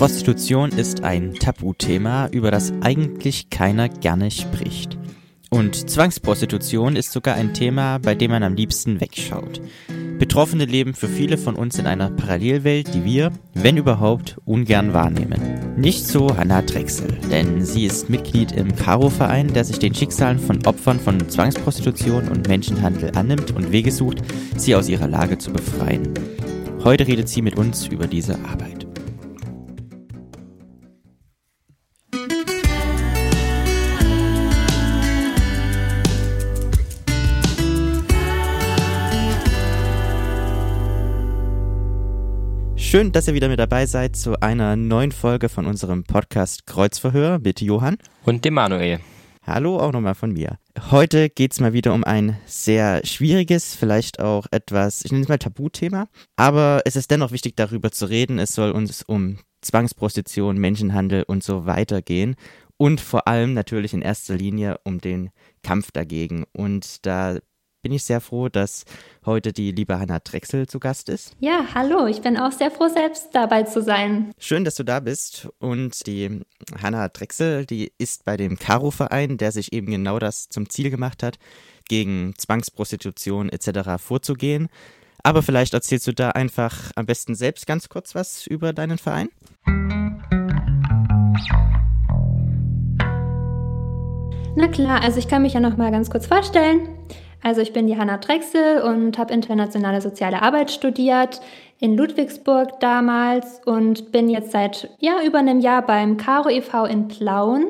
Prostitution ist ein Tabuthema, über das eigentlich keiner gerne spricht. Und Zwangsprostitution ist sogar ein Thema, bei dem man am liebsten wegschaut. Betroffene leben für viele von uns in einer Parallelwelt, die wir, wenn überhaupt, ungern wahrnehmen. Nicht so Hannah Drechsel, denn sie ist Mitglied im Caro-Verein, der sich den Schicksalen von Opfern von Zwangsprostitution und Menschenhandel annimmt und Wege sucht, sie aus ihrer Lage zu befreien. Heute redet sie mit uns über diese Arbeit. Schön, dass ihr wieder mit dabei seid zu einer neuen Folge von unserem Podcast Kreuzverhör mit Johann und dem Manuel. Hallo auch nochmal von mir. Heute geht es mal wieder um ein sehr schwieriges, vielleicht auch etwas, ich nenne es mal Tabuthema, aber es ist dennoch wichtig darüber zu reden. Es soll uns um Zwangsprostitution, Menschenhandel und so weiter gehen und vor allem natürlich in erster Linie um den Kampf dagegen. Und da bin ich sehr froh, dass heute die liebe Hanna Drechsel zu Gast ist. Ja, hallo, ich bin auch sehr froh, selbst dabei zu sein. Schön, dass du da bist. Und die Hanna Drechsel, die ist bei dem Caro-Verein, der sich eben genau das zum Ziel gemacht hat, gegen Zwangsprostitution etc. vorzugehen. Aber vielleicht erzählst du da einfach am besten selbst ganz kurz was über deinen Verein. Na klar, also ich kann mich ja noch mal ganz kurz vorstellen. Also ich bin Johanna Drechsel und habe internationale soziale Arbeit studiert in Ludwigsburg damals und bin jetzt seit ja, über einem Jahr beim Caro e.V. in Plauen,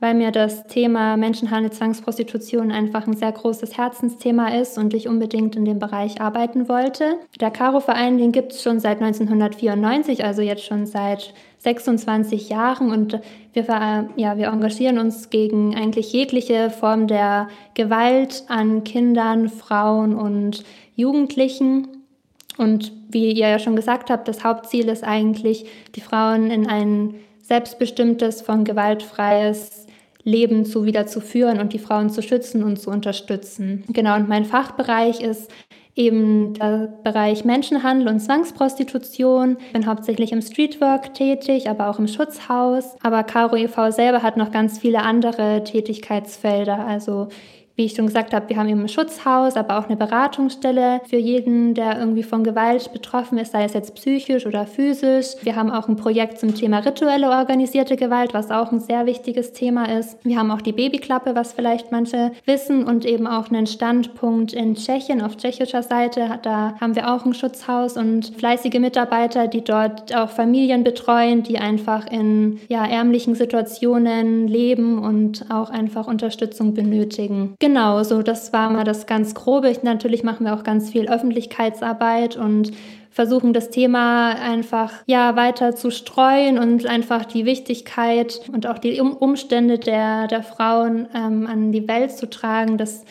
weil mir das Thema Menschenhandel, Zwangsprostitution einfach ein sehr großes Herzensthema ist und ich unbedingt in dem Bereich arbeiten wollte. Der Caro-Verein, den gibt es schon seit 1994, also jetzt schon seit 26 Jahren und wir, ja, wir engagieren uns gegen eigentlich jegliche Form der Gewalt an Kindern, Frauen und Jugendlichen. Und wie ihr ja schon gesagt habt, das Hauptziel ist eigentlich, die Frauen in ein selbstbestimmtes, von gewaltfreies Leben zu wieder zu führen und die Frauen zu schützen und zu unterstützen. Genau, und mein Fachbereich ist eben der Bereich Menschenhandel und Zwangsprostitution. Ich bin hauptsächlich im Streetwork tätig, aber auch im Schutzhaus. Aber Caro e.V. selber hat noch ganz viele andere Tätigkeitsfelder. Also wie ich schon gesagt habe, wir haben eben ein Schutzhaus, aber auch eine Beratungsstelle für jeden, der irgendwie von Gewalt betroffen ist, sei es jetzt psychisch oder physisch. Wir haben auch ein Projekt zum Thema rituelle organisierte Gewalt, was auch ein sehr wichtiges Thema ist. Wir haben auch die Babyklappe, was vielleicht manche wissen, und eben auch einen Standpunkt in Tschechien auf tschechischer Seite. Da haben wir auch ein Schutzhaus und fleißige Mitarbeiter, die dort auch Familien betreuen, die einfach in ja, ärmlichen Situationen leben und auch einfach Unterstützung benötigen. Genau so das war mal das ganz Grobe. Natürlich machen wir auch ganz viel Öffentlichkeitsarbeit und versuchen das Thema einfach ja weiter zu streuen und einfach die Wichtigkeit und auch die Umstände der, der Frauen ähm, an die Welt zu tragen, dass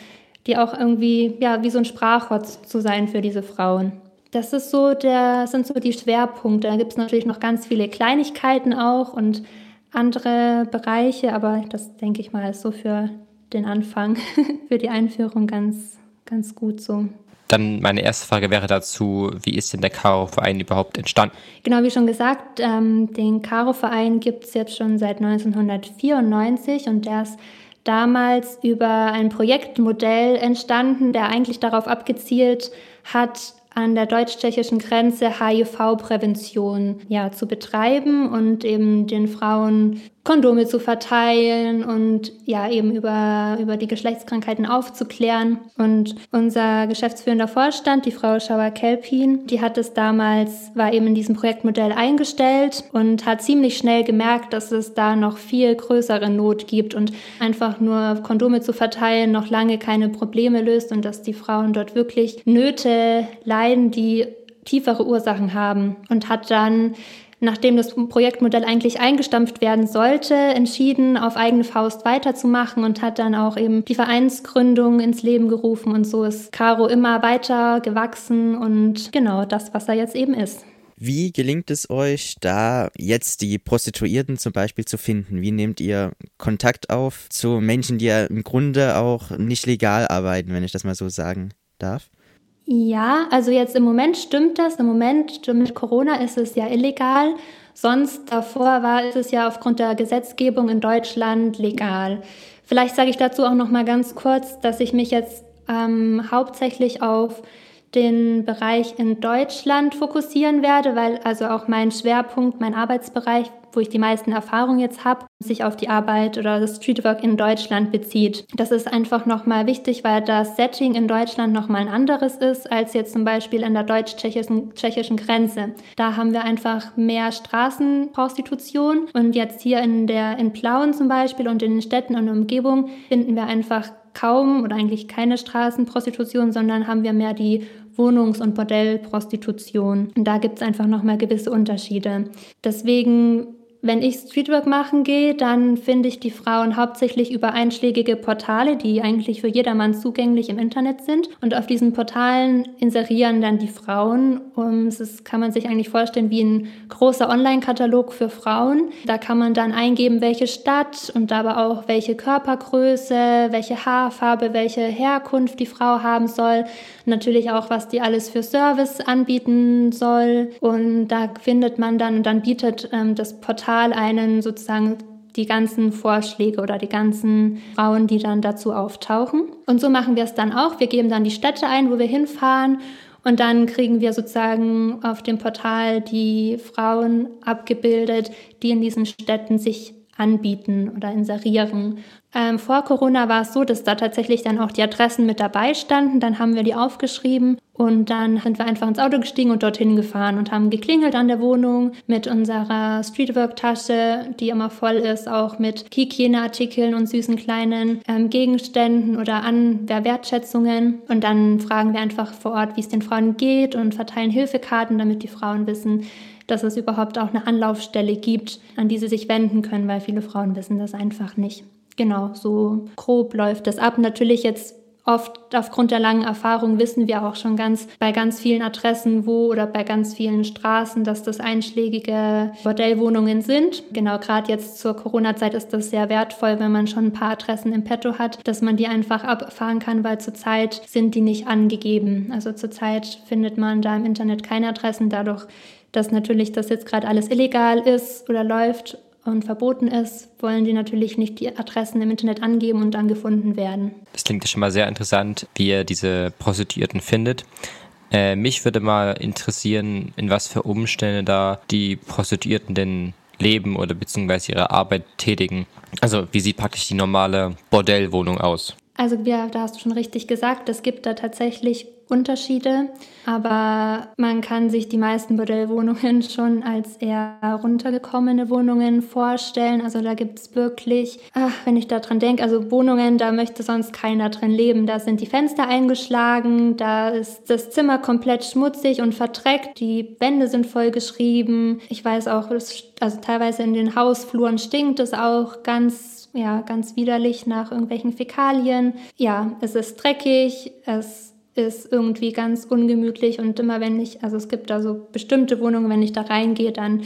die auch irgendwie ja wie so ein Sprachwort zu sein für diese Frauen. Das ist so der, sind so die Schwerpunkte. Da gibt es natürlich noch ganz viele Kleinigkeiten auch und andere Bereiche, aber das denke ich mal ist so für den Anfang für die Einführung ganz, ganz gut so. Dann meine erste Frage wäre dazu, wie ist denn der Karo-Verein überhaupt entstanden? Genau, wie schon gesagt, ähm, den Karo-Verein gibt es jetzt schon seit 1994 und der ist damals über ein Projektmodell entstanden, der eigentlich darauf abgezielt hat, an der deutsch-tschechischen Grenze HIV-Prävention ja, zu betreiben und eben den Frauen Kondome zu verteilen und ja eben über, über die Geschlechtskrankheiten aufzuklären. Und unser geschäftsführender Vorstand, die Frau Schauer-Kelpin, die hat es damals, war eben in diesem Projektmodell eingestellt und hat ziemlich schnell gemerkt, dass es da noch viel größere Not gibt und einfach nur Kondome zu verteilen noch lange keine Probleme löst und dass die Frauen dort wirklich Nöte leiden, die tiefere Ursachen haben und hat dann nachdem das Projektmodell eigentlich eingestampft werden sollte, entschieden, auf eigene Faust weiterzumachen und hat dann auch eben die Vereinsgründung ins Leben gerufen und so ist Caro immer weiter gewachsen und genau das, was er jetzt eben ist. Wie gelingt es euch, da jetzt die Prostituierten zum Beispiel zu finden? Wie nehmt ihr Kontakt auf zu Menschen, die ja im Grunde auch nicht legal arbeiten, wenn ich das mal so sagen darf? Ja, also jetzt im Moment stimmt das. Im Moment mit Corona ist es ja illegal Sonst davor war es ja aufgrund der Gesetzgebung in Deutschland legal. Vielleicht sage ich dazu auch noch mal ganz kurz, dass ich mich jetzt ähm, hauptsächlich auf den Bereich in Deutschland fokussieren werde, weil also auch mein Schwerpunkt, mein Arbeitsbereich, wo ich die meisten Erfahrungen jetzt habe, sich auf die Arbeit oder das Streetwork in Deutschland bezieht. Das ist einfach nochmal wichtig, weil das Setting in Deutschland nochmal ein anderes ist als jetzt zum Beispiel in der deutsch-tschechischen tschechischen Grenze. Da haben wir einfach mehr Straßenprostitution und jetzt hier in der in Plauen zum Beispiel und in den Städten und Umgebung finden wir einfach kaum oder eigentlich keine Straßenprostitution, sondern haben wir mehr die Wohnungs- und Bordellprostitution. Und da gibt es einfach nochmal gewisse Unterschiede. Deswegen wenn ich Streetwork machen gehe, dann finde ich die Frauen hauptsächlich über einschlägige Portale, die eigentlich für jedermann zugänglich im Internet sind. Und auf diesen Portalen inserieren dann die Frauen. Und das kann man sich eigentlich vorstellen wie ein großer Online-Katalog für Frauen. Da kann man dann eingeben, welche Stadt und dabei auch welche Körpergröße, welche Haarfarbe, welche Herkunft die Frau haben soll. Natürlich auch, was die alles für Service anbieten soll. Und da findet man dann, und dann bietet ähm, das Portal Portal einen sozusagen die ganzen Vorschläge oder die ganzen Frauen, die dann dazu auftauchen. Und so machen wir es dann auch. Wir geben dann die Städte ein, wo wir hinfahren. Und dann kriegen wir sozusagen auf dem Portal die Frauen abgebildet, die in diesen Städten sich anbieten oder inserieren. Ähm, vor Corona war es so, dass da tatsächlich dann auch die Adressen mit dabei standen. Dann haben wir die aufgeschrieben und dann sind wir einfach ins Auto gestiegen und dorthin gefahren und haben geklingelt an der Wohnung mit unserer Streetwork-Tasche, die immer voll ist, auch mit Hygieneartikeln und süßen kleinen ähm, Gegenständen oder Anwertschätzungen. Und dann fragen wir einfach vor Ort, wie es den Frauen geht und verteilen Hilfekarten, damit die Frauen wissen, dass es überhaupt auch eine Anlaufstelle gibt, an die sie sich wenden können, weil viele Frauen wissen das einfach nicht. Genau, so grob läuft das ab. Natürlich jetzt oft aufgrund der langen Erfahrung wissen wir auch schon ganz bei ganz vielen Adressen, wo oder bei ganz vielen Straßen, dass das einschlägige Bordellwohnungen sind. Genau, gerade jetzt zur Corona-Zeit ist das sehr wertvoll, wenn man schon ein paar Adressen im Petto hat, dass man die einfach abfahren kann, weil zurzeit sind die nicht angegeben. Also zurzeit findet man da im Internet keine Adressen, dadurch dass natürlich das jetzt gerade alles illegal ist oder läuft und verboten ist, wollen die natürlich nicht die Adressen im Internet angeben und dann gefunden werden. Das klingt ja schon mal sehr interessant, wie ihr diese Prostituierten findet. Äh, mich würde mal interessieren, in was für Umstände da die Prostituierten denn leben oder beziehungsweise ihre Arbeit tätigen. Also wie sieht praktisch die normale Bordellwohnung aus? Also ja, da hast du schon richtig gesagt, es gibt da tatsächlich Unterschiede, aber man kann sich die meisten Bordellwohnungen schon als eher runtergekommene Wohnungen vorstellen. Also da gibt es wirklich, ach, wenn ich daran denke, also Wohnungen, da möchte sonst keiner drin leben. Da sind die Fenster eingeschlagen, da ist das Zimmer komplett schmutzig und verdreckt, die Wände sind vollgeschrieben. Ich weiß auch, also teilweise in den Hausfluren stinkt es auch ganz ja, ganz widerlich nach irgendwelchen Fäkalien. Ja, es ist dreckig, es ist irgendwie ganz ungemütlich und immer wenn ich, also es gibt da so bestimmte Wohnungen, wenn ich da reingehe, dann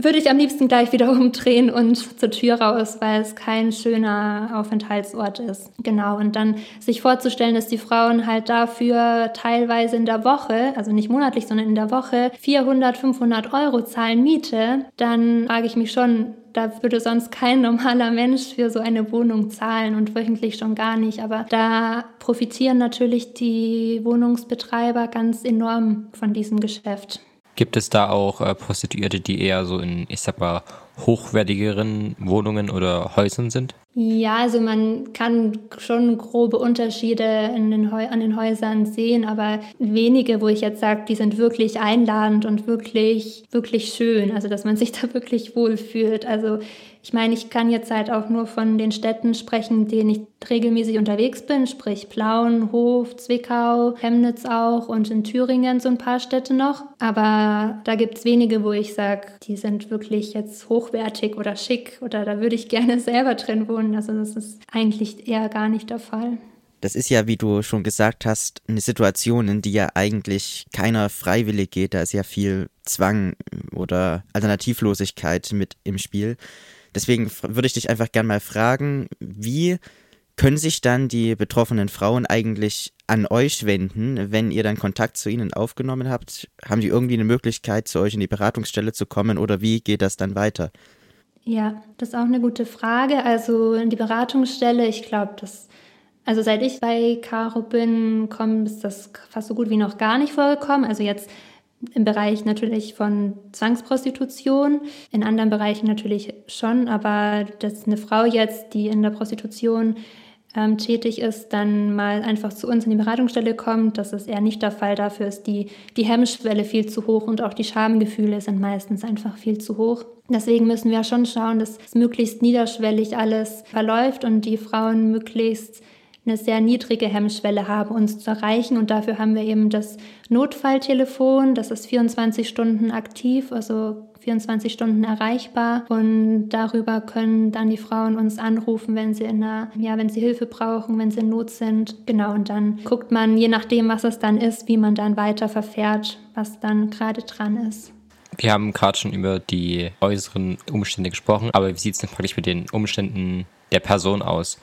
würde ich am liebsten gleich wieder umdrehen und zur Tür raus, weil es kein schöner Aufenthaltsort ist. Genau. Und dann sich vorzustellen, dass die Frauen halt dafür teilweise in der Woche, also nicht monatlich, sondern in der Woche 400, 500 Euro zahlen Miete, dann frage ich mich schon, da würde sonst kein normaler Mensch für so eine Wohnung zahlen und wöchentlich schon gar nicht. Aber da profitieren natürlich die Wohnungsbetreiber ganz enorm von diesem Geschäft. Gibt es da auch äh, Prostituierte, die eher so in, ich sag mal, hochwertigeren Wohnungen oder Häusern sind? Ja, also man kann schon grobe Unterschiede den an den Häusern sehen, aber wenige, wo ich jetzt sage, die sind wirklich einladend und wirklich, wirklich schön. Also dass man sich da wirklich wohlfühlt. Also ich meine, ich kann jetzt halt auch nur von den Städten sprechen, denen ich regelmäßig unterwegs bin, sprich Plauen, Hof, Zwickau, Chemnitz auch und in Thüringen so ein paar Städte noch. Aber da gibt es wenige, wo ich sage, die sind wirklich jetzt hochwertig oder schick oder da würde ich gerne selber drin wohnen. Also das ist eigentlich eher gar nicht der Fall. Das ist ja, wie du schon gesagt hast, eine Situation, in die ja eigentlich keiner freiwillig geht. Da ist ja viel Zwang oder Alternativlosigkeit mit im Spiel. Deswegen würde ich dich einfach gerne mal fragen, wie können sich dann die betroffenen Frauen eigentlich an euch wenden, wenn ihr dann Kontakt zu ihnen aufgenommen habt? Haben die irgendwie eine Möglichkeit, zu euch in die Beratungsstelle zu kommen oder wie geht das dann weiter? Ja, das ist auch eine gute Frage. Also in die Beratungsstelle, ich glaube, das, also seit ich bei Caro bin, kommt ist das fast so gut wie noch gar nicht vorgekommen. Also jetzt im Bereich natürlich von Zwangsprostitution, in anderen Bereichen natürlich schon, aber dass eine Frau jetzt, die in der Prostitution ähm, tätig ist, dann mal einfach zu uns in die Beratungsstelle kommt. Das ist eher nicht der Fall. Dafür ist die, die Hemmschwelle viel zu hoch und auch die Schamgefühle sind meistens einfach viel zu hoch. Deswegen müssen wir schon schauen, dass möglichst niederschwellig alles verläuft und die Frauen möglichst eine sehr niedrige Hemmschwelle haben, uns zu erreichen. Und dafür haben wir eben das Notfalltelefon, das ist 24 Stunden aktiv, also 24 Stunden erreichbar und darüber können dann die Frauen uns anrufen, wenn sie in einer, ja, wenn sie Hilfe brauchen, wenn sie in Not sind. Genau, und dann guckt man, je nachdem, was es dann ist, wie man dann weiter verfährt, was dann gerade dran ist. Wir haben gerade schon über die äußeren Umstände gesprochen, aber wie sieht es denn praktisch mit den Umständen der Person aus?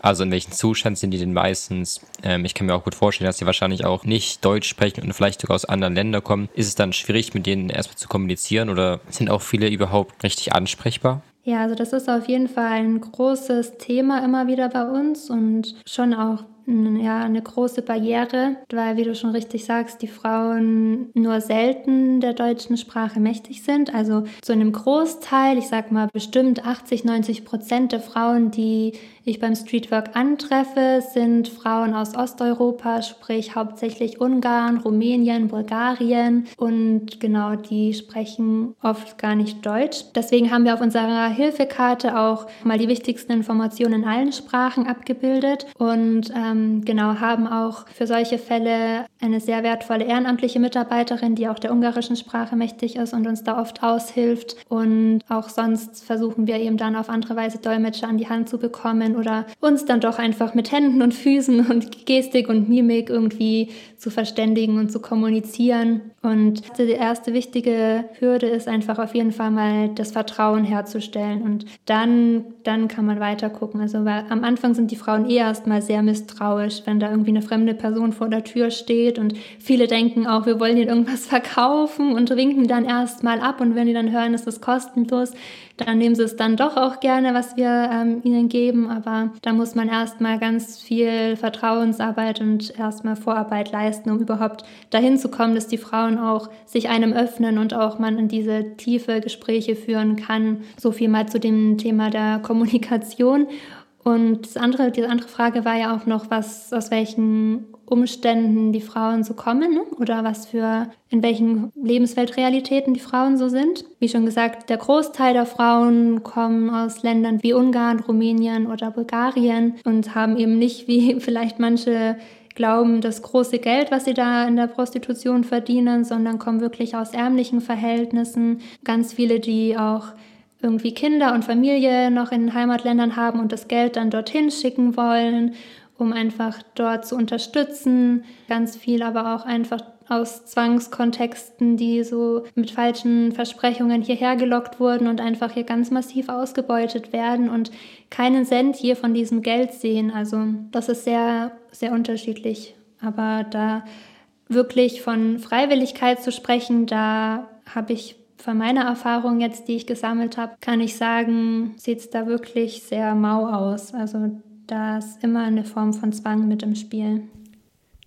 Also in welchem Zustand sind die denn meistens? Ähm, ich kann mir auch gut vorstellen, dass sie wahrscheinlich auch nicht Deutsch sprechen und vielleicht sogar aus anderen Ländern kommen. Ist es dann schwierig, mit denen erstmal zu kommunizieren oder sind auch viele überhaupt richtig ansprechbar? Ja, also das ist auf jeden Fall ein großes Thema immer wieder bei uns und schon auch ja, eine große Barriere, weil, wie du schon richtig sagst, die Frauen nur selten der deutschen Sprache mächtig sind. Also zu einem Großteil, ich sag mal bestimmt 80, 90 Prozent der Frauen, die ich beim Streetwork antreffe, sind Frauen aus Osteuropa, sprich hauptsächlich Ungarn, Rumänien, Bulgarien und genau, die sprechen oft gar nicht Deutsch. Deswegen haben wir auf unserer Hilfekarte auch mal die wichtigsten Informationen in allen Sprachen abgebildet und ähm, genau haben auch für solche Fälle eine sehr wertvolle ehrenamtliche Mitarbeiterin, die auch der ungarischen Sprache mächtig ist und uns da oft aushilft und auch sonst versuchen wir eben dann auf andere Weise Dolmetscher an die Hand zu bekommen oder uns dann doch einfach mit Händen und Füßen und Gestik und Mimik irgendwie zu verständigen und zu kommunizieren. Und die erste wichtige Hürde ist einfach auf jeden Fall mal das Vertrauen herzustellen und dann, dann kann man weiter gucken. Also am Anfang sind die Frauen eh erstmal sehr misstrauisch, wenn da irgendwie eine fremde Person vor der Tür steht und viele denken auch, wir wollen ihnen irgendwas verkaufen und winken dann erstmal ab und wenn die dann hören, ist es kostenlos, dann nehmen sie es dann doch auch gerne, was wir ähm, ihnen geben. Aber da muss man erstmal ganz viel Vertrauensarbeit und erstmal Vorarbeit leisten, um überhaupt dahin zu kommen, dass die Frauen auch sich einem öffnen und auch man in diese tiefe Gespräche führen kann. So viel mal zu dem Thema der Kommunikation. Und das andere, die andere Frage war ja auch noch, was, aus welchen Umständen die Frauen so kommen ne? oder was für, in welchen Lebensweltrealitäten die Frauen so sind. Wie schon gesagt, der Großteil der Frauen kommen aus Ländern wie Ungarn, Rumänien oder Bulgarien und haben eben nicht, wie vielleicht manche glauben, das große Geld, was sie da in der Prostitution verdienen, sondern kommen wirklich aus ärmlichen Verhältnissen. Ganz viele, die auch irgendwie Kinder und Familie noch in Heimatländern haben und das Geld dann dorthin schicken wollen um einfach dort zu unterstützen. Ganz viel aber auch einfach aus Zwangskontexten, die so mit falschen Versprechungen hierher gelockt wurden und einfach hier ganz massiv ausgebeutet werden und keinen Cent hier von diesem Geld sehen. Also das ist sehr, sehr unterschiedlich. Aber da wirklich von Freiwilligkeit zu sprechen, da habe ich von meiner Erfahrung jetzt, die ich gesammelt habe, kann ich sagen, sieht es da wirklich sehr mau aus. Also da ist immer eine Form von Zwang mit im Spiel.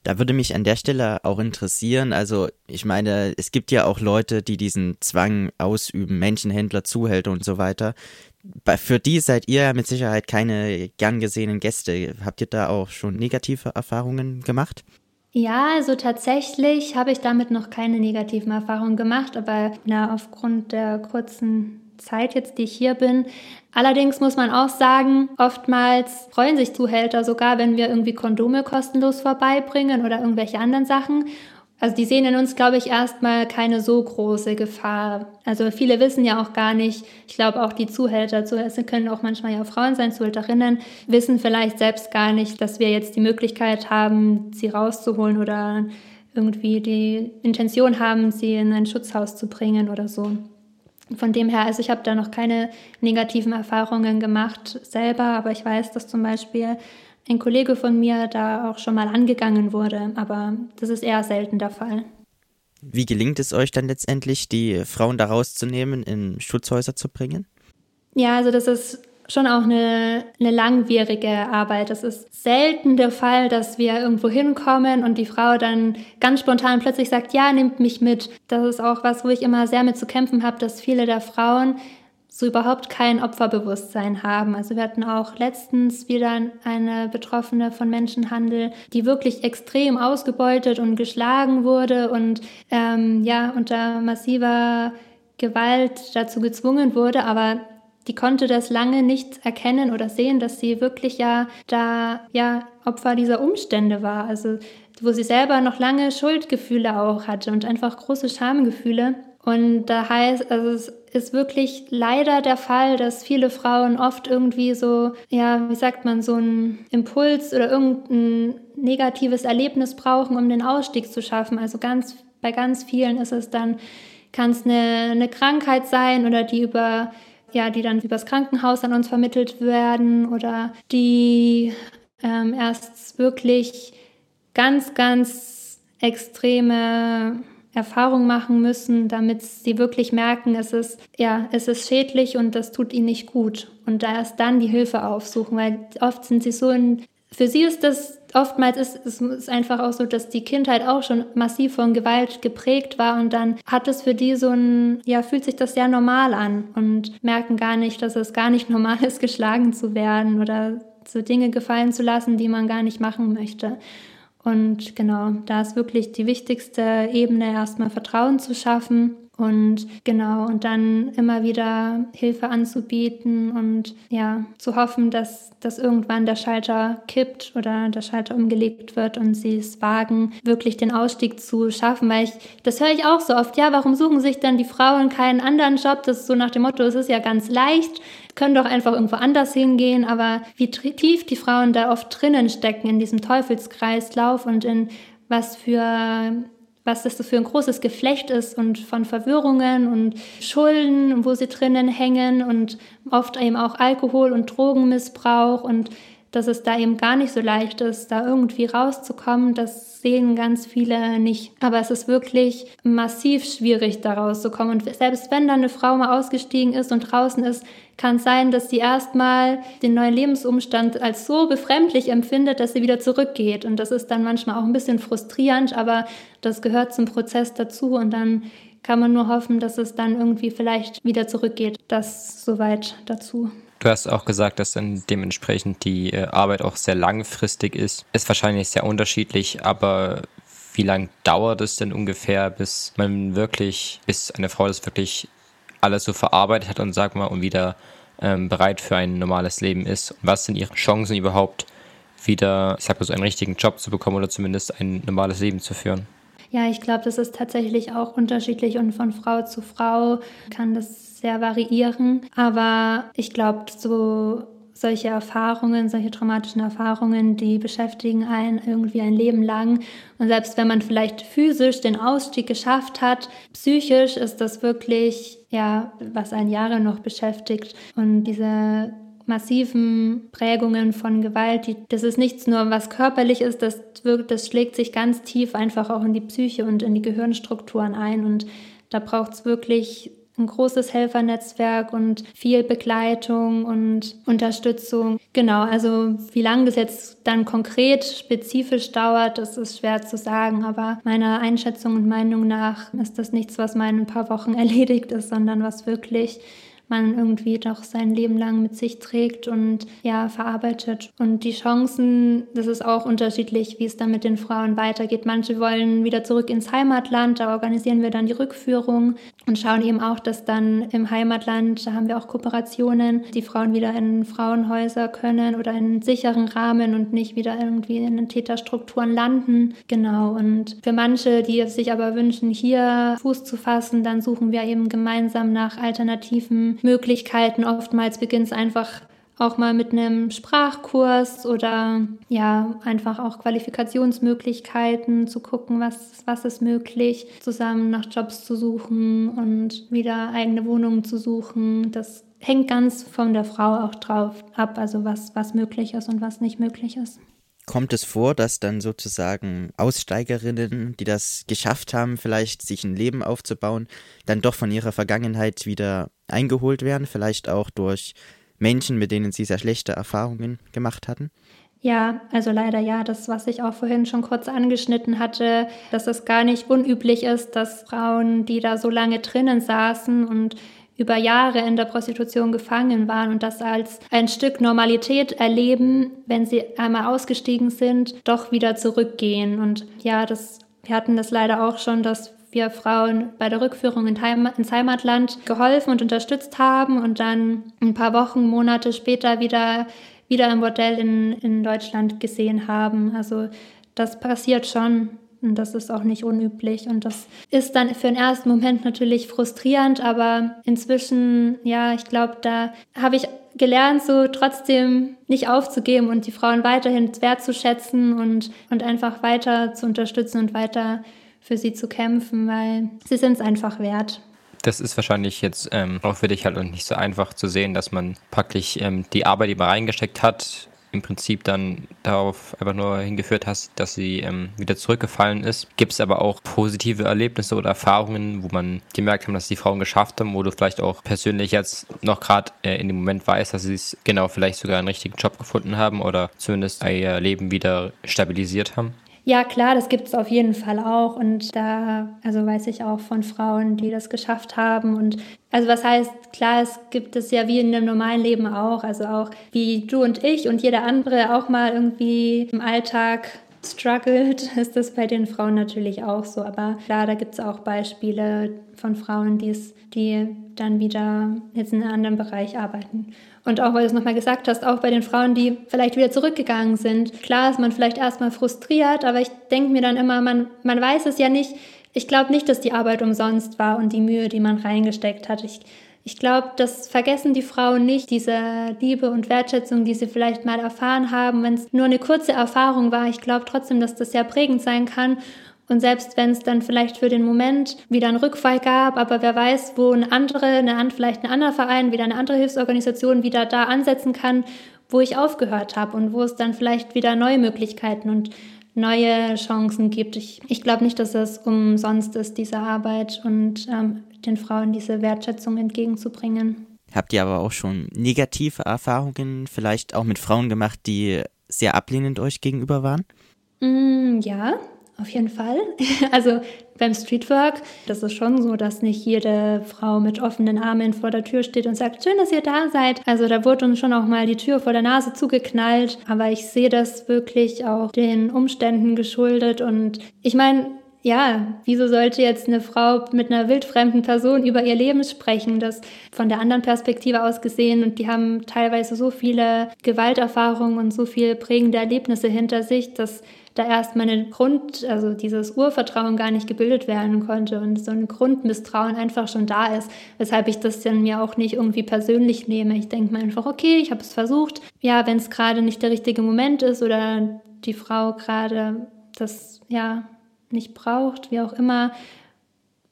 Da würde mich an der Stelle auch interessieren, also ich meine, es gibt ja auch Leute, die diesen Zwang ausüben, Menschenhändler, Zuhälter und so weiter. Für die seid ihr mit Sicherheit keine gern gesehenen Gäste. Habt ihr da auch schon negative Erfahrungen gemacht? Ja, also tatsächlich habe ich damit noch keine negativen Erfahrungen gemacht, aber na, aufgrund der kurzen Zeit jetzt, die ich hier bin. Allerdings muss man auch sagen, oftmals freuen sich Zuhälter sogar, wenn wir irgendwie Kondome kostenlos vorbeibringen oder irgendwelche anderen Sachen. Also die sehen in uns, glaube ich, erstmal keine so große Gefahr. Also viele wissen ja auch gar nicht, ich glaube auch die Zuhälter, Zuhälter können auch manchmal ja Frauen sein, Zuhälterinnen, wissen vielleicht selbst gar nicht, dass wir jetzt die Möglichkeit haben, sie rauszuholen oder irgendwie die Intention haben, sie in ein Schutzhaus zu bringen oder so. Von dem her, also ich habe da noch keine negativen Erfahrungen gemacht selber, aber ich weiß, dass zum Beispiel ein Kollege von mir da auch schon mal angegangen wurde, aber das ist eher selten der Fall. Wie gelingt es euch dann letztendlich, die Frauen da rauszunehmen, in Schutzhäuser zu bringen? Ja, also das ist schon auch eine, eine langwierige Arbeit. Es ist selten der Fall, dass wir irgendwo hinkommen und die Frau dann ganz spontan plötzlich sagt, ja, nimmt mich mit. Das ist auch was, wo ich immer sehr mit zu kämpfen habe, dass viele der Frauen so überhaupt kein Opferbewusstsein haben. Also wir hatten auch letztens wieder eine Betroffene von Menschenhandel, die wirklich extrem ausgebeutet und geschlagen wurde und ähm, ja unter massiver Gewalt dazu gezwungen wurde, aber die konnte das lange nicht erkennen oder sehen, dass sie wirklich ja da ja Opfer dieser Umstände war. Also wo sie selber noch lange Schuldgefühle auch hatte und einfach große Schamgefühle. Und da heißt, also es ist wirklich leider der Fall, dass viele Frauen oft irgendwie so, ja, wie sagt man, so einen Impuls oder irgendein negatives Erlebnis brauchen, um den Ausstieg zu schaffen. Also ganz, bei ganz vielen ist es dann, kann es eine, eine Krankheit sein oder die über ja, die dann übers Krankenhaus an uns vermittelt werden oder die ähm, erst wirklich ganz, ganz extreme Erfahrungen machen müssen, damit sie wirklich merken, es ist, ja, es ist schädlich und das tut ihnen nicht gut. Und da erst dann die Hilfe aufsuchen, weil oft sind sie so in, für sie ist das oftmals ist es einfach auch so, dass die Kindheit auch schon massiv von Gewalt geprägt war und dann hat es für die so ein, ja, fühlt sich das sehr normal an und merken gar nicht, dass es gar nicht normal ist, geschlagen zu werden oder so Dinge gefallen zu lassen, die man gar nicht machen möchte. Und genau, da ist wirklich die wichtigste Ebene, erstmal Vertrauen zu schaffen und genau, und dann immer wieder Hilfe anzubieten und ja, zu hoffen, dass, dass irgendwann der Schalter kippt oder der Schalter umgelegt wird und sie es wagen, wirklich den Ausstieg zu schaffen. Weil ich, das höre ich auch so oft, ja, warum suchen sich dann die Frauen keinen anderen Job? Das ist so nach dem Motto, es ist ja ganz leicht, können doch einfach irgendwo anders hingehen, aber wie tief die Frauen da oft drinnen stecken in diesem Teufelskreislauf und in was für was das so für ein großes Geflecht ist und von Verwirrungen und Schulden, wo sie drinnen hängen und oft eben auch Alkohol- und Drogenmissbrauch und dass es da eben gar nicht so leicht ist, da irgendwie rauszukommen, das sehen ganz viele nicht. Aber es ist wirklich massiv schwierig, da rauszukommen. Und selbst wenn dann eine Frau mal ausgestiegen ist und draußen ist, kann es sein, dass sie erstmal den neuen Lebensumstand als so befremdlich empfindet, dass sie wieder zurückgeht. Und das ist dann manchmal auch ein bisschen frustrierend, aber das gehört zum Prozess dazu und dann kann man nur hoffen, dass es dann irgendwie vielleicht wieder zurückgeht. Das soweit dazu. Du hast auch gesagt, dass dann dementsprechend die äh, Arbeit auch sehr langfristig ist. Ist wahrscheinlich sehr unterschiedlich, aber wie lange dauert es denn ungefähr, bis man wirklich, bis eine Frau das wirklich alles so verarbeitet hat und sag mal und wieder ähm, bereit für ein normales Leben ist? Und was sind ihre Chancen überhaupt, wieder, ich sag mal so, einen richtigen Job zu bekommen oder zumindest ein normales Leben zu führen? Ja, ich glaube, das ist tatsächlich auch unterschiedlich und von Frau zu Frau kann das sehr variieren. Aber ich glaube, so solche Erfahrungen, solche traumatischen Erfahrungen, die beschäftigen einen irgendwie ein Leben lang. Und selbst wenn man vielleicht physisch den Ausstieg geschafft hat, psychisch ist das wirklich, ja, was einen Jahre noch beschäftigt. Und diese massiven Prägungen von Gewalt. Die, das ist nichts nur, was körperlich ist, das, wirkt, das schlägt sich ganz tief einfach auch in die Psyche und in die Gehirnstrukturen ein. Und da braucht es wirklich ein großes Helfernetzwerk und viel Begleitung und Unterstützung. Genau, also wie lange das jetzt dann konkret spezifisch dauert, das ist schwer zu sagen, aber meiner Einschätzung und Meinung nach ist das nichts, was mal in ein paar Wochen erledigt ist, sondern was wirklich man irgendwie doch sein Leben lang mit sich trägt und ja, verarbeitet. Und die Chancen, das ist auch unterschiedlich, wie es dann mit den Frauen weitergeht. Manche wollen wieder zurück ins Heimatland, da organisieren wir dann die Rückführung und schauen eben auch, dass dann im Heimatland, da haben wir auch Kooperationen, die Frauen wieder in Frauenhäuser können oder in einen sicheren Rahmen und nicht wieder irgendwie in den Täterstrukturen landen. Genau. Und für manche, die sich aber wünschen, hier Fuß zu fassen, dann suchen wir eben gemeinsam nach alternativen Möglichkeiten. Oftmals beginnt es einfach auch mal mit einem Sprachkurs oder ja, einfach auch Qualifikationsmöglichkeiten zu gucken, was, was ist möglich, zusammen nach Jobs zu suchen und wieder eigene Wohnungen zu suchen. Das hängt ganz von der Frau auch drauf ab, also was, was möglich ist und was nicht möglich ist. Kommt es vor, dass dann sozusagen Aussteigerinnen, die das geschafft haben, vielleicht sich ein Leben aufzubauen, dann doch von ihrer Vergangenheit wieder eingeholt werden, vielleicht auch durch Menschen, mit denen sie sehr schlechte Erfahrungen gemacht hatten? Ja, also leider ja, das, was ich auch vorhin schon kurz angeschnitten hatte, dass es gar nicht unüblich ist, dass Frauen, die da so lange drinnen saßen und über Jahre in der Prostitution gefangen waren und das als ein Stück Normalität erleben, wenn sie einmal ausgestiegen sind, doch wieder zurückgehen. Und ja, das, wir hatten das leider auch schon, dass wir Frauen bei der Rückführung in Heim ins Heimatland geholfen und unterstützt haben und dann ein paar Wochen, Monate später wieder, wieder im Bordell in, in Deutschland gesehen haben. Also das passiert schon. Und das ist auch nicht unüblich. Und das ist dann für den ersten Moment natürlich frustrierend, aber inzwischen, ja, ich glaube, da habe ich gelernt, so trotzdem nicht aufzugeben und die Frauen weiterhin wertzuschätzen und, und einfach weiter zu unterstützen und weiter für sie zu kämpfen, weil sie sind es einfach wert. Das ist wahrscheinlich jetzt ähm, auch für dich halt nicht so einfach zu sehen, dass man praktisch ähm, die Arbeit, die man reingesteckt hat, im Prinzip dann darauf einfach nur hingeführt hast, dass sie ähm, wieder zurückgefallen ist. Gibt es aber auch positive Erlebnisse oder Erfahrungen, wo man gemerkt haben, dass die Frauen geschafft haben, wo du vielleicht auch persönlich jetzt noch gerade äh, in dem Moment weißt, dass sie es genau vielleicht sogar einen richtigen Job gefunden haben oder zumindest ihr Leben wieder stabilisiert haben? Ja, klar, das gibt es auf jeden Fall auch. Und da, also weiß ich auch von Frauen, die das geschafft haben. Und also was heißt, klar, es gibt es ja wie in einem normalen Leben auch. Also auch wie du und ich und jeder andere auch mal irgendwie im Alltag struggelt, ist das bei den Frauen natürlich auch so. Aber klar, da gibt es auch Beispiele von Frauen, die dann wieder jetzt in einem anderen Bereich arbeiten. Und auch, weil du es nochmal gesagt hast, auch bei den Frauen, die vielleicht wieder zurückgegangen sind. Klar ist man vielleicht erstmal frustriert, aber ich denke mir dann immer, man, man weiß es ja nicht. Ich glaube nicht, dass die Arbeit umsonst war und die Mühe, die man reingesteckt hat. Ich, ich glaube, das vergessen die Frauen nicht, diese Liebe und Wertschätzung, die sie vielleicht mal erfahren haben, wenn es nur eine kurze Erfahrung war. Ich glaube trotzdem, dass das sehr prägend sein kann und selbst wenn es dann vielleicht für den Moment wieder einen Rückfall gab, aber wer weiß, wo eine andere, eine, vielleicht ein anderer Verein, wieder eine andere Hilfsorganisation wieder da ansetzen kann, wo ich aufgehört habe und wo es dann vielleicht wieder neue Möglichkeiten und neue Chancen gibt. Ich, ich glaube nicht, dass es umsonst ist, diese Arbeit und ähm, den Frauen diese Wertschätzung entgegenzubringen. Habt ihr aber auch schon negative Erfahrungen vielleicht auch mit Frauen gemacht, die sehr ablehnend euch gegenüber waren? Mm, ja, auf jeden Fall. Also beim Streetwork, das ist schon so, dass nicht jede Frau mit offenen Armen vor der Tür steht und sagt, schön, dass ihr da seid. Also da wurde uns schon auch mal die Tür vor der Nase zugeknallt. Aber ich sehe das wirklich auch den Umständen geschuldet. Und ich meine, ja, wieso sollte jetzt eine Frau mit einer wildfremden Person über ihr Leben sprechen? Das von der anderen Perspektive aus gesehen und die haben teilweise so viele Gewalterfahrungen und so viele prägende Erlebnisse hinter sich, dass da erst meine Grund, also dieses Urvertrauen gar nicht gebildet werden konnte und so ein Grundmisstrauen einfach schon da ist, weshalb ich das dann mir auch nicht irgendwie persönlich nehme. Ich denke mir einfach, okay, ich habe es versucht. Ja, wenn es gerade nicht der richtige Moment ist oder die Frau gerade das ja nicht braucht, wie auch immer,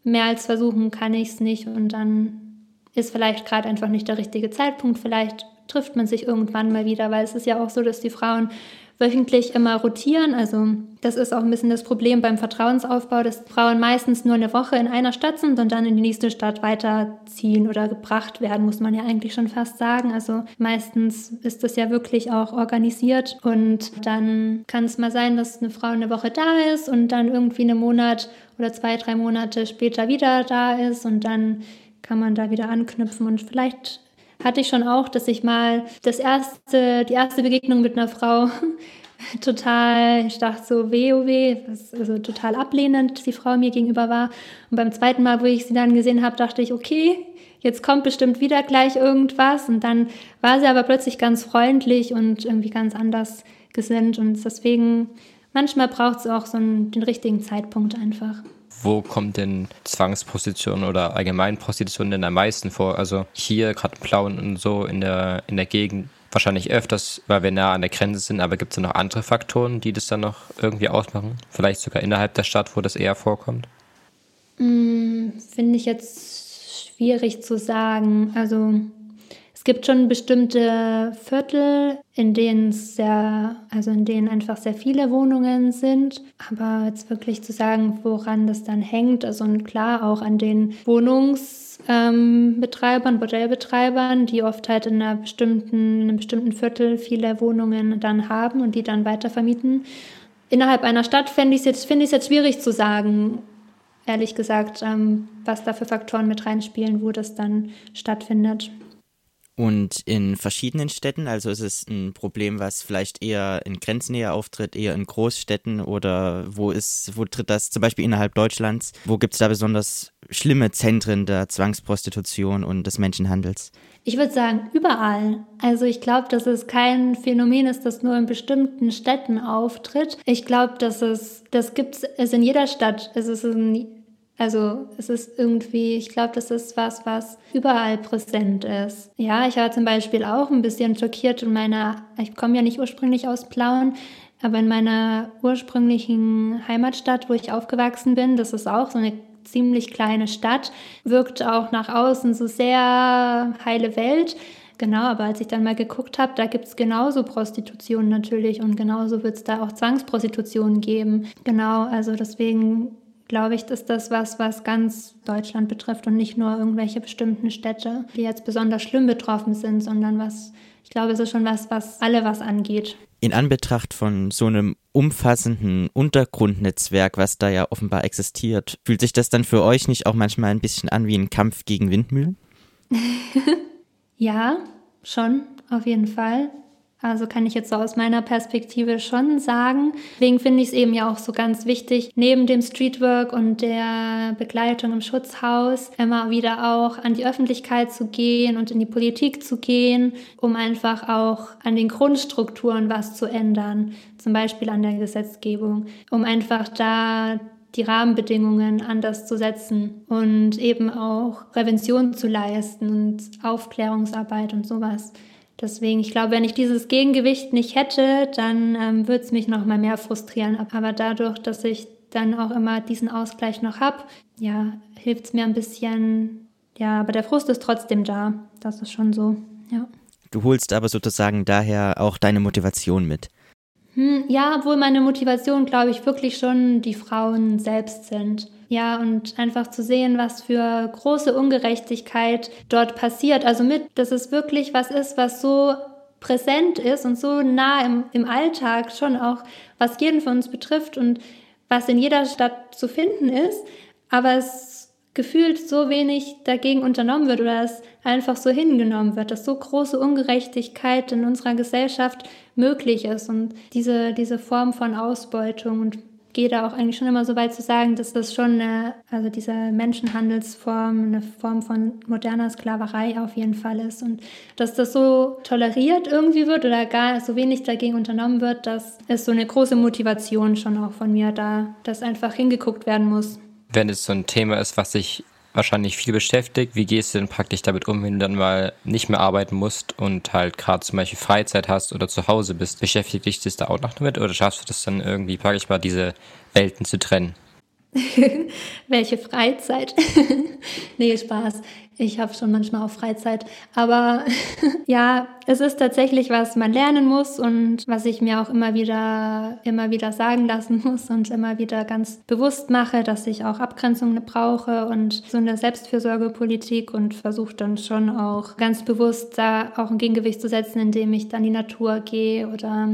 mehr als versuchen kann ich es nicht und dann ist vielleicht gerade einfach nicht der richtige Zeitpunkt. Vielleicht trifft man sich irgendwann mal wieder, weil es ist ja auch so, dass die Frauen wöchentlich immer rotieren. Also das ist auch ein bisschen das Problem beim Vertrauensaufbau, dass Frauen meistens nur eine Woche in einer Stadt sind und dann in die nächste Stadt weiterziehen oder gebracht werden, muss man ja eigentlich schon fast sagen. Also meistens ist das ja wirklich auch organisiert und dann kann es mal sein, dass eine Frau eine Woche da ist und dann irgendwie einen Monat oder zwei, drei Monate später wieder da ist und dann kann man da wieder anknüpfen und vielleicht hatte ich schon auch, dass ich mal das erste, die erste Begegnung mit einer Frau total, ich dachte so, weh, oh weh, also total ablehnend die Frau mir gegenüber war. Und beim zweiten Mal, wo ich sie dann gesehen habe, dachte ich, okay, jetzt kommt bestimmt wieder gleich irgendwas. Und dann war sie aber plötzlich ganz freundlich und irgendwie ganz anders gesinnt. Und deswegen, manchmal braucht es auch so einen, den richtigen Zeitpunkt einfach wo kommt denn Zwangsprostitution oder allgemein Prostitution denn am meisten vor? Also hier, gerade in Plauen und so in der, in der Gegend, wahrscheinlich öfters, weil wir nah an der Grenze sind, aber gibt es da noch andere Faktoren, die das dann noch irgendwie ausmachen? Vielleicht sogar innerhalb der Stadt, wo das eher vorkommt? Hm, Finde ich jetzt schwierig zu sagen. Also es gibt schon bestimmte Viertel, in denen es sehr, also in denen einfach sehr viele Wohnungen sind. Aber jetzt wirklich zu sagen, woran das dann hängt, also klar auch an den Wohnungsbetreibern, ähm, Bordellbetreibern, die oft halt in einer bestimmten, in einem bestimmten Viertel viele Wohnungen dann haben und die dann weitervermieten. Innerhalb einer Stadt fände ich es jetzt, finde ich es jetzt schwierig zu sagen, ehrlich gesagt, ähm, was da für Faktoren mit reinspielen, wo das dann stattfindet. Und in verschiedenen Städten, also ist es ein Problem, was vielleicht eher in Grenznähe auftritt, eher in Großstädten oder wo ist, wo tritt das zum Beispiel innerhalb Deutschlands? Wo gibt es da besonders schlimme Zentren der Zwangsprostitution und des Menschenhandels? Ich würde sagen, überall. Also ich glaube, dass es kein Phänomen ist, das nur in bestimmten Städten auftritt. Ich glaube, dass es, das gibt es in jeder Stadt. Es ist in also es ist irgendwie, ich glaube, das ist was, was überall präsent ist. Ja, ich war zum Beispiel auch ein bisschen schockiert in meiner, ich komme ja nicht ursprünglich aus Plauen, aber in meiner ursprünglichen Heimatstadt, wo ich aufgewachsen bin, das ist auch so eine ziemlich kleine Stadt, wirkt auch nach außen so sehr heile Welt. Genau, aber als ich dann mal geguckt habe, da gibt es genauso Prostitution natürlich und genauso wird es da auch Zwangsprostitution geben. Genau, also deswegen glaube ich, ist das was, was ganz Deutschland betrifft und nicht nur irgendwelche bestimmten Städte, die jetzt besonders schlimm betroffen sind, sondern was, ich glaube, es ist schon was, was alle was angeht. In Anbetracht von so einem umfassenden Untergrundnetzwerk, was da ja offenbar existiert, fühlt sich das dann für euch nicht auch manchmal ein bisschen an wie ein Kampf gegen Windmühlen? ja, schon, auf jeden Fall. Also kann ich jetzt so aus meiner Perspektive schon sagen. Deswegen finde ich es eben ja auch so ganz wichtig, neben dem Streetwork und der Begleitung im Schutzhaus immer wieder auch an die Öffentlichkeit zu gehen und in die Politik zu gehen, um einfach auch an den Grundstrukturen was zu ändern, zum Beispiel an der Gesetzgebung, um einfach da die Rahmenbedingungen anders zu setzen und eben auch Prävention zu leisten und Aufklärungsarbeit und sowas. Deswegen, ich glaube, wenn ich dieses Gegengewicht nicht hätte, dann ähm, würde es mich noch mal mehr frustrieren. Aber dadurch, dass ich dann auch immer diesen Ausgleich noch habe, ja, hilft es mir ein bisschen. Ja, aber der Frust ist trotzdem da. Das ist schon so, ja. Du holst aber sozusagen daher auch deine Motivation mit. Hm, ja, obwohl meine Motivation, glaube ich, wirklich schon die Frauen selbst sind. Ja, und einfach zu sehen, was für große Ungerechtigkeit dort passiert. Also mit, dass es wirklich was ist, was so präsent ist und so nah im, im Alltag schon auch, was jeden von uns betrifft und was in jeder Stadt zu finden ist, aber es gefühlt so wenig dagegen unternommen wird oder es einfach so hingenommen wird, dass so große Ungerechtigkeit in unserer Gesellschaft möglich ist und diese, diese Form von Ausbeutung und gehe da auch eigentlich schon immer so weit zu sagen, dass das schon eine, also diese Menschenhandelsform eine Form von moderner Sklaverei auf jeden Fall ist und dass das so toleriert irgendwie wird oder gar so wenig dagegen unternommen wird, das ist so eine große Motivation schon auch von mir da, dass einfach hingeguckt werden muss. Wenn es so ein Thema ist, was sich wahrscheinlich viel beschäftigt. Wie gehst du denn praktisch damit um, wenn du dann mal nicht mehr arbeiten musst und halt gerade zum Beispiel Freizeit hast oder zu Hause bist? Beschäftigt dich das da auch noch damit oder schaffst du das dann irgendwie, praktisch mal, diese Welten zu trennen? Welche Freizeit? nee, Spaß. Ich habe schon manchmal auch Freizeit. Aber ja, es ist tatsächlich, was man lernen muss und was ich mir auch immer wieder, immer wieder sagen lassen muss und immer wieder ganz bewusst mache, dass ich auch Abgrenzungen brauche und so eine Selbstfürsorgepolitik und versuche dann schon auch ganz bewusst da auch ein Gegengewicht zu setzen, indem ich dann in die Natur gehe oder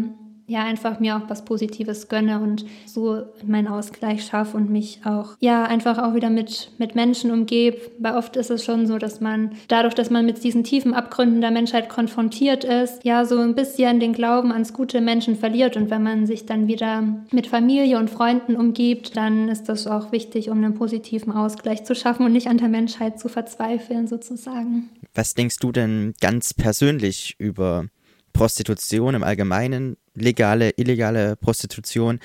ja einfach mir auch was Positives gönne und so meinen Ausgleich schaffe und mich auch ja einfach auch wieder mit mit Menschen umgebe. Weil oft ist es schon so, dass man dadurch, dass man mit diesen tiefen Abgründen der Menschheit konfrontiert ist, ja so ein bisschen den Glauben ans gute Menschen verliert und wenn man sich dann wieder mit Familie und Freunden umgibt, dann ist das auch wichtig, um einen positiven Ausgleich zu schaffen und nicht an der Menschheit zu verzweifeln sozusagen. Was denkst du denn ganz persönlich über Prostitution im Allgemeinen, legale, illegale Prostitution.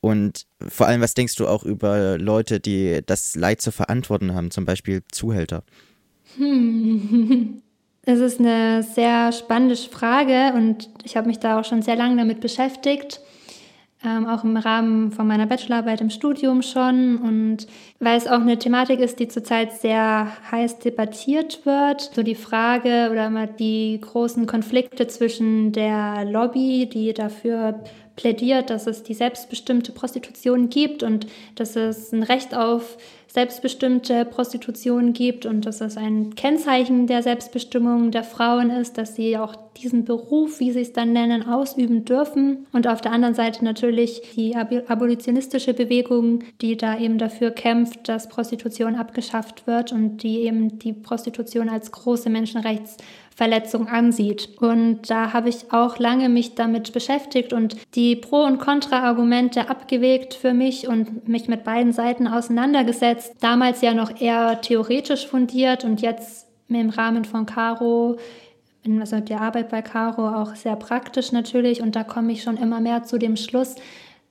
Und vor allem, was denkst du auch über Leute, die das Leid zu verantworten haben, zum Beispiel Zuhälter? Hm. Es ist eine sehr spannende Frage und ich habe mich da auch schon sehr lange damit beschäftigt ähm, auch im Rahmen von meiner Bachelorarbeit im Studium schon und weil es auch eine Thematik ist, die zurzeit sehr heiß debattiert wird. So die Frage oder immer die großen Konflikte zwischen der Lobby, die dafür plädiert, dass es die selbstbestimmte Prostitution gibt und dass es ein Recht auf selbstbestimmte Prostitution gibt und dass es ein Kennzeichen der Selbstbestimmung der Frauen ist, dass sie auch diesen Beruf, wie sie es dann nennen, ausüben dürfen. Und auf der anderen Seite natürlich die abolitionistische Bewegung, die da eben dafür kämpft, dass Prostitution abgeschafft wird und die eben die Prostitution als große Menschenrechts Verletzung ansieht. Und da habe ich auch lange mich damit beschäftigt und die Pro- und Kontra-Argumente abgewegt für mich und mich mit beiden Seiten auseinandergesetzt. Damals ja noch eher theoretisch fundiert und jetzt im Rahmen von Caro also der Arbeit bei Caro auch sehr praktisch natürlich und da komme ich schon immer mehr zu dem Schluss,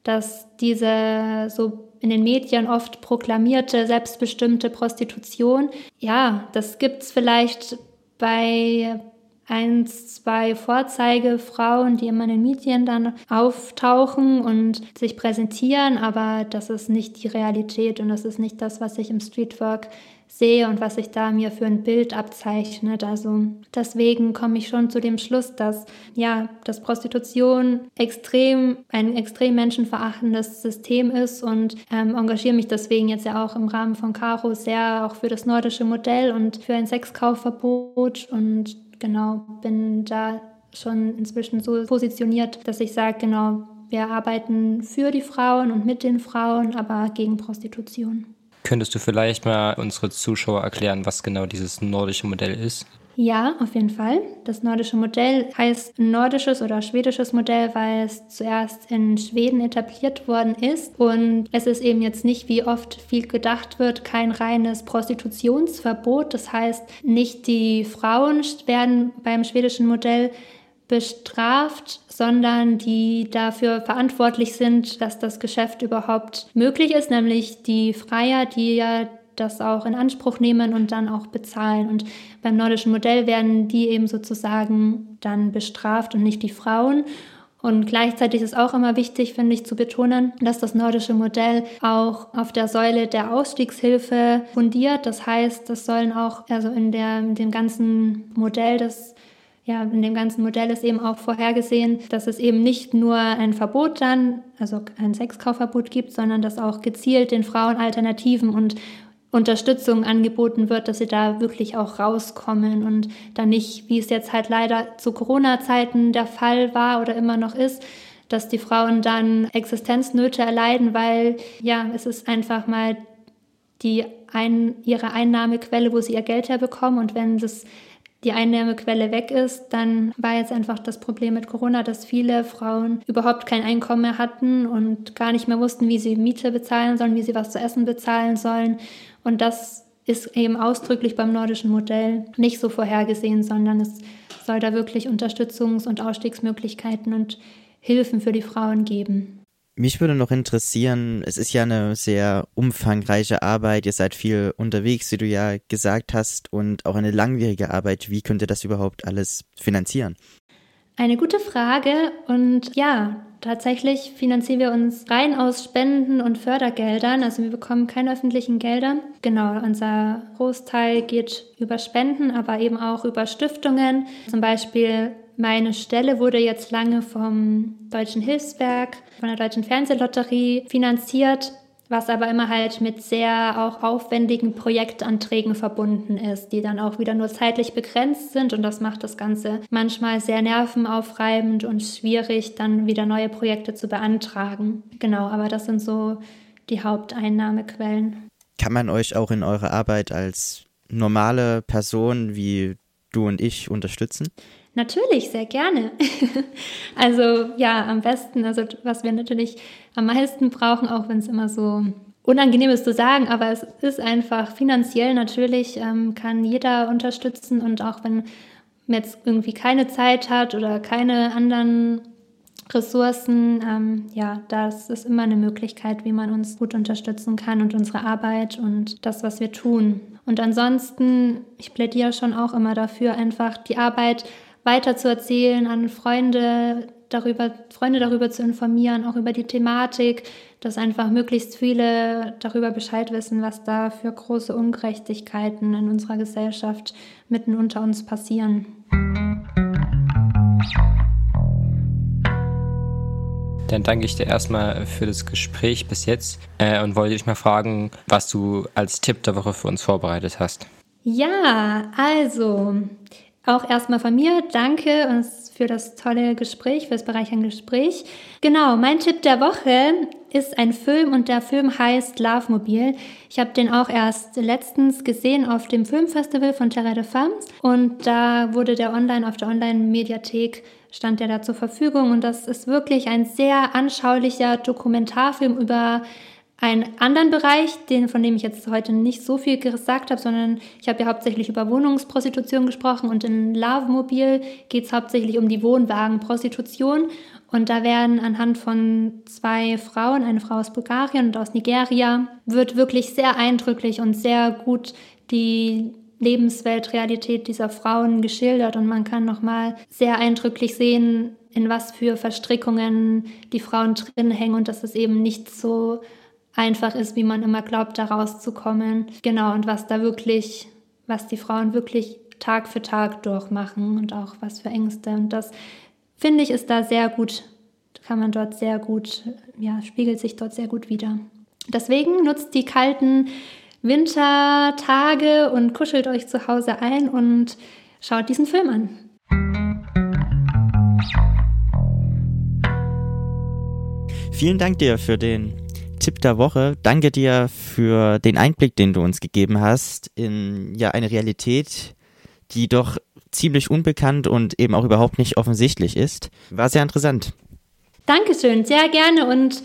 dass diese so in den Medien oft proklamierte selbstbestimmte Prostitution, ja, das gibt es vielleicht bei ein, zwei Vorzeigefrauen, die immer in den Medien dann auftauchen und sich präsentieren, aber das ist nicht die Realität und das ist nicht das, was ich im Streetwork sehe und was sich da mir für ein Bild abzeichnet. Also deswegen komme ich schon zu dem Schluss, dass ja, dass Prostitution extrem ein extrem menschenverachtendes System ist und ähm, engagiere mich deswegen jetzt ja auch im Rahmen von Caro sehr auch für das nordische Modell und für ein Sexkaufverbot und genau bin da schon inzwischen so positioniert, dass ich sage, genau, wir arbeiten für die Frauen und mit den Frauen, aber gegen Prostitution. Könntest du vielleicht mal unsere Zuschauer erklären, was genau dieses nordische Modell ist? Ja, auf jeden Fall. Das nordische Modell heißt nordisches oder schwedisches Modell, weil es zuerst in Schweden etabliert worden ist. Und es ist eben jetzt nicht, wie oft viel gedacht wird, kein reines Prostitutionsverbot. Das heißt, nicht die Frauen werden beim schwedischen Modell bestraft, sondern die dafür verantwortlich sind, dass das Geschäft überhaupt möglich ist, nämlich die Freier, die ja das auch in Anspruch nehmen und dann auch bezahlen. Und beim nordischen Modell werden die eben sozusagen dann bestraft und nicht die Frauen. Und gleichzeitig ist auch immer wichtig, finde ich, zu betonen, dass das nordische Modell auch auf der Säule der Ausstiegshilfe fundiert. Das heißt, das sollen auch, also in, der, in dem ganzen Modell des ja, in dem ganzen Modell ist eben auch vorhergesehen, dass es eben nicht nur ein Verbot dann, also ein Sexkaufverbot gibt, sondern dass auch gezielt den Frauen Alternativen und Unterstützung angeboten wird, dass sie da wirklich auch rauskommen und dann nicht, wie es jetzt halt leider zu Corona-Zeiten der Fall war oder immer noch ist, dass die Frauen dann Existenznöte erleiden, weil ja, es ist einfach mal die ein, ihre Einnahmequelle, wo sie ihr Geld herbekommen und wenn das die Einnahmequelle weg ist, dann war jetzt einfach das Problem mit Corona, dass viele Frauen überhaupt kein Einkommen mehr hatten und gar nicht mehr wussten, wie sie Miete bezahlen sollen, wie sie was zu essen bezahlen sollen. Und das ist eben ausdrücklich beim nordischen Modell nicht so vorhergesehen, sondern es soll da wirklich Unterstützungs- und Ausstiegsmöglichkeiten und Hilfen für die Frauen geben. Mich würde noch interessieren, es ist ja eine sehr umfangreiche Arbeit, ihr seid viel unterwegs, wie du ja gesagt hast, und auch eine langwierige Arbeit. Wie könnt ihr das überhaupt alles finanzieren? Eine gute Frage und ja, tatsächlich finanzieren wir uns rein aus Spenden und Fördergeldern, also wir bekommen keine öffentlichen Gelder. Genau, unser Großteil geht über Spenden, aber eben auch über Stiftungen, zum Beispiel meine Stelle wurde jetzt lange vom Deutschen Hilfswerk, von der Deutschen Fernsehlotterie finanziert, was aber immer halt mit sehr auch aufwendigen Projektanträgen verbunden ist, die dann auch wieder nur zeitlich begrenzt sind und das macht das Ganze manchmal sehr nervenaufreibend und schwierig, dann wieder neue Projekte zu beantragen. Genau, aber das sind so die Haupteinnahmequellen. Kann man euch auch in eurer Arbeit als normale Person wie du und ich unterstützen? Natürlich, sehr gerne. also ja, am besten, also was wir natürlich am meisten brauchen, auch wenn es immer so unangenehm ist zu sagen, aber es ist einfach finanziell natürlich, ähm, kann jeder unterstützen und auch wenn man jetzt irgendwie keine Zeit hat oder keine anderen Ressourcen, ähm, ja, das ist immer eine Möglichkeit, wie man uns gut unterstützen kann und unsere Arbeit und das, was wir tun. Und ansonsten, ich plädiere schon auch immer dafür, einfach die Arbeit weiter zu erzählen, an Freunde darüber, Freunde darüber zu informieren, auch über die Thematik, dass einfach möglichst viele darüber Bescheid wissen, was da für große Ungerechtigkeiten in unserer Gesellschaft mitten unter uns passieren. Dann danke ich dir erstmal für das Gespräch bis jetzt äh, und wollte dich mal fragen, was du als Tipp der Woche für uns vorbereitet hast. Ja, also auch erstmal von mir danke für das tolle Gespräch, für das bereichernde Gespräch. Genau, mein Tipp der Woche ist ein Film und der Film heißt Love Mobile. Ich habe den auch erst letztens gesehen auf dem Filmfestival von Terre de Femmes und da wurde der online auf der Online-Mediathek stand der da zur Verfügung und das ist wirklich ein sehr anschaulicher Dokumentarfilm über einen anderen Bereich, den, von dem ich jetzt heute nicht so viel gesagt habe, sondern ich habe ja hauptsächlich über Wohnungsprostitution gesprochen und in Love Mobil geht es hauptsächlich um die Wohnwagenprostitution. Und da werden anhand von zwei Frauen, eine Frau aus Bulgarien und aus Nigeria, wird wirklich sehr eindrücklich und sehr gut die Lebensweltrealität dieser Frauen geschildert und man kann nochmal sehr eindrücklich sehen, in was für Verstrickungen die Frauen drin hängen und dass es eben nicht so einfach ist, wie man immer glaubt, da rauszukommen. Genau, und was da wirklich, was die Frauen wirklich Tag für Tag durchmachen und auch was für Ängste. Und das finde ich ist da sehr gut, kann man dort sehr gut, ja, spiegelt sich dort sehr gut wieder. Deswegen nutzt die kalten Wintertage und kuschelt euch zu Hause ein und schaut diesen Film an. Vielen Dank dir für den Tipp der Woche. Danke dir für den Einblick, den du uns gegeben hast in ja eine Realität, die doch ziemlich unbekannt und eben auch überhaupt nicht offensichtlich ist. War sehr interessant. Dankeschön, sehr gerne und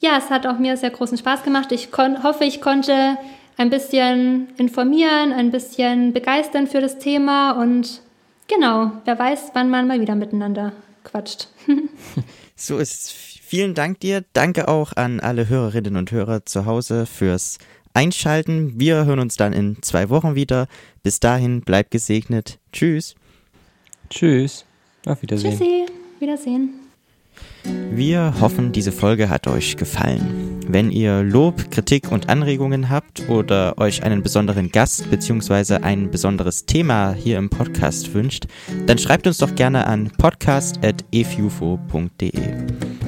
ja, es hat auch mir sehr großen Spaß gemacht. Ich hoffe, ich konnte ein bisschen informieren, ein bisschen begeistern für das Thema und genau, wer weiß, wann man mal wieder miteinander quatscht. so ist. Vielen Dank dir. Danke auch an alle Hörerinnen und Hörer zu Hause fürs Einschalten. Wir hören uns dann in zwei Wochen wieder. Bis dahin, bleibt gesegnet. Tschüss. Tschüss. Auf Wiedersehen. Tschüssi. Wiedersehen. Wir hoffen, diese Folge hat euch gefallen. Wenn ihr Lob, Kritik und Anregungen habt oder euch einen besonderen Gast bzw. ein besonderes Thema hier im Podcast wünscht, dann schreibt uns doch gerne an podcast.efufo.de.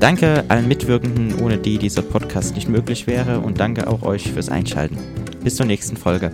Danke allen Mitwirkenden, ohne die dieser Podcast nicht möglich wäre und danke auch euch fürs Einschalten. Bis zur nächsten Folge.